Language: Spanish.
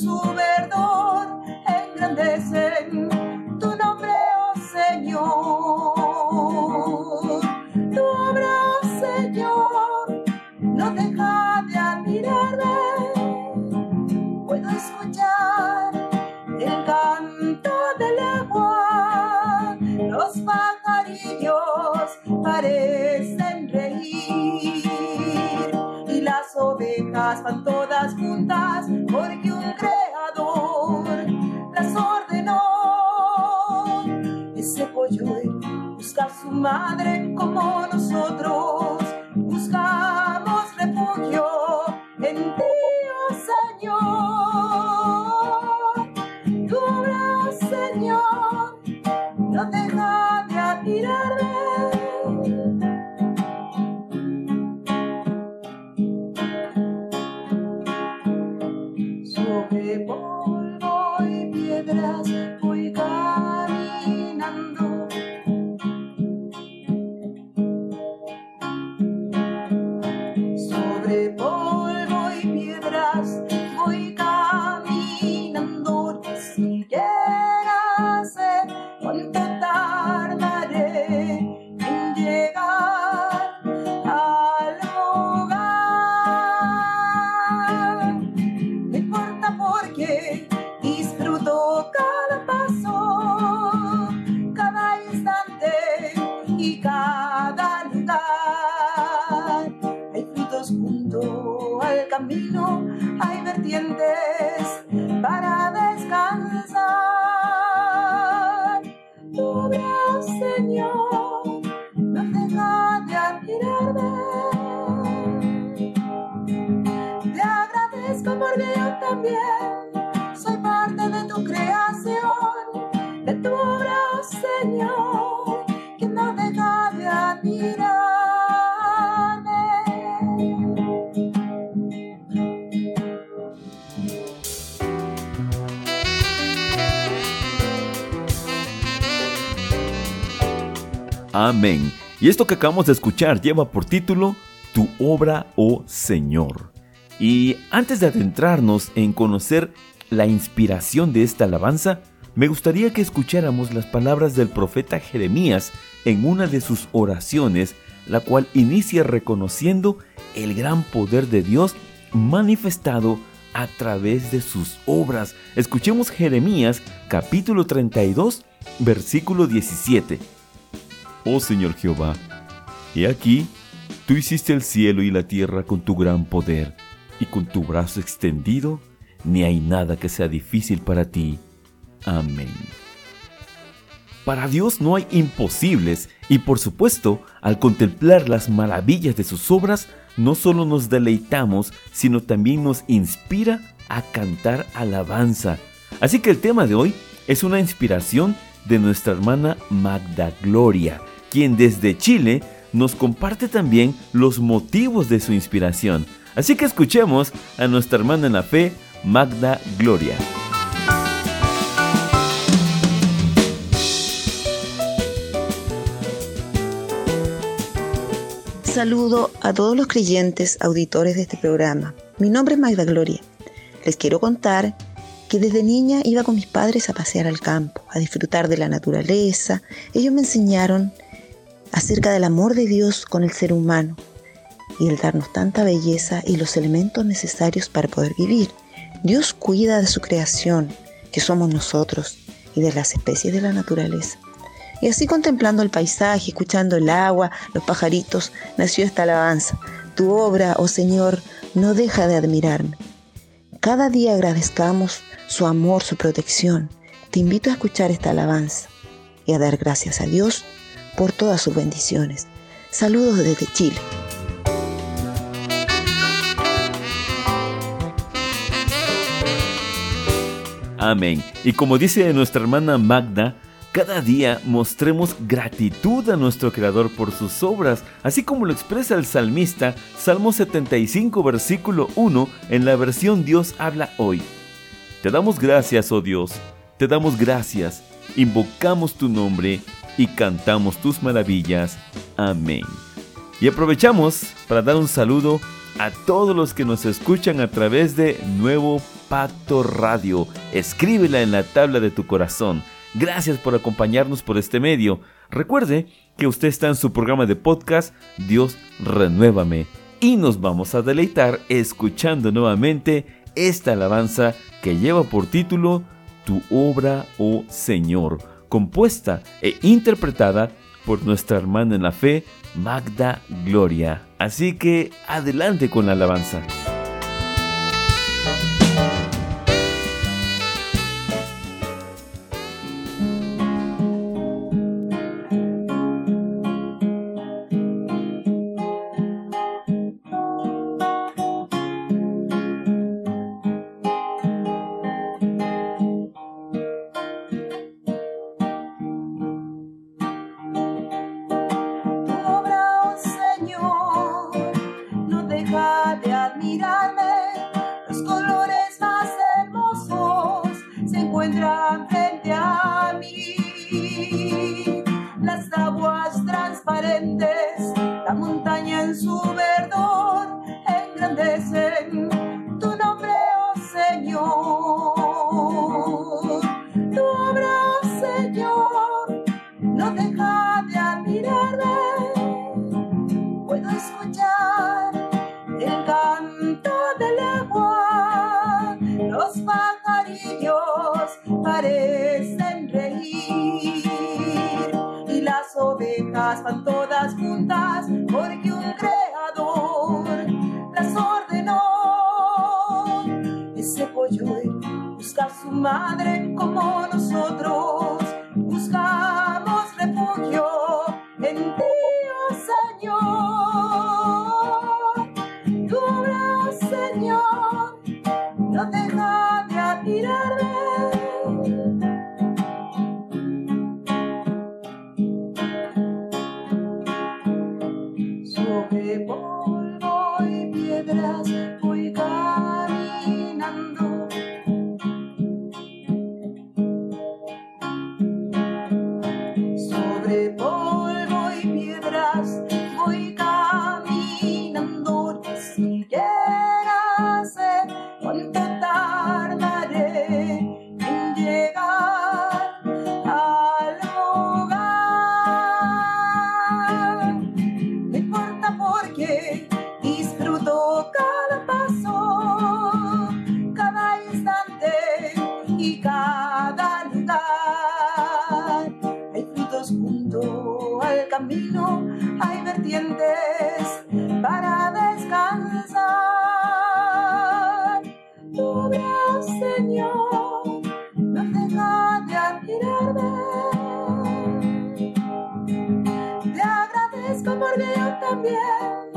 su verdor engrandecen tu nombre, oh Señor. Tu obra, oh Señor, no deja de admirarme. Puedo escuchar el canto del agua, los pajarillos parecen reír y las ovejas van madre como nosotros buscamos refugio en ti, oh Señor. Tu obra, Señor, no deja de admirarme. Sobre polvo y piedras voy caminando. Camino, hay vertientes para descansar. Tu Señor, no deja de admirarme. Te agradezco porque yo también Amén. Y esto que acabamos de escuchar lleva por título Tu obra, oh Señor. Y antes de adentrarnos en conocer la inspiración de esta alabanza, me gustaría que escucháramos las palabras del profeta Jeremías en una de sus oraciones, la cual inicia reconociendo el gran poder de Dios manifestado a través de sus obras. Escuchemos Jeremías capítulo 32, versículo 17. Oh Señor Jehová, he aquí, tú hiciste el cielo y la tierra con tu gran poder, y con tu brazo extendido, ni hay nada que sea difícil para ti. Amén. Para Dios no hay imposibles, y por supuesto, al contemplar las maravillas de sus obras, no solo nos deleitamos, sino también nos inspira a cantar alabanza. Así que el tema de hoy es una inspiración de nuestra hermana Magda Gloria, quien desde Chile nos comparte también los motivos de su inspiración. Así que escuchemos a nuestra hermana en la fe, Magda Gloria. Saludo a todos los creyentes auditores de este programa. Mi nombre es Magda Gloria. Les quiero contar que desde niña iba con mis padres a pasear al campo, a disfrutar de la naturaleza. Ellos me enseñaron acerca del amor de Dios con el ser humano y el darnos tanta belleza y los elementos necesarios para poder vivir. Dios cuida de su creación, que somos nosotros, y de las especies de la naturaleza. Y así contemplando el paisaje, escuchando el agua, los pajaritos, nació esta alabanza. Tu obra, oh Señor, no deja de admirarme. Cada día agradezcamos su amor, su protección. Te invito a escuchar esta alabanza y a dar gracias a Dios por todas sus bendiciones. Saludos desde Chile. Amén. Y como dice nuestra hermana Magda, cada día mostremos gratitud a nuestro Creador por sus obras, así como lo expresa el salmista Salmo 75, versículo 1 en la versión Dios habla hoy. Te damos gracias, oh Dios, te damos gracias, invocamos tu nombre y cantamos tus maravillas. Amén. Y aprovechamos para dar un saludo a todos los que nos escuchan a través de Nuevo Pacto Radio. Escríbela en la tabla de tu corazón. Gracias por acompañarnos por este medio. Recuerde que usted está en su programa de podcast Dios Renuévame. Y nos vamos a deleitar escuchando nuevamente esta alabanza que lleva por título Tu obra, oh Señor, compuesta e interpretada por nuestra hermana en la fe, Magda Gloria. Así que adelante con la alabanza. su verdor engrandecen. yo, buscar su madre como nosotros. al camino hay vertientes para descansar. Tu brazo, Señor, no deja de admirarme. Te agradezco porque yo también.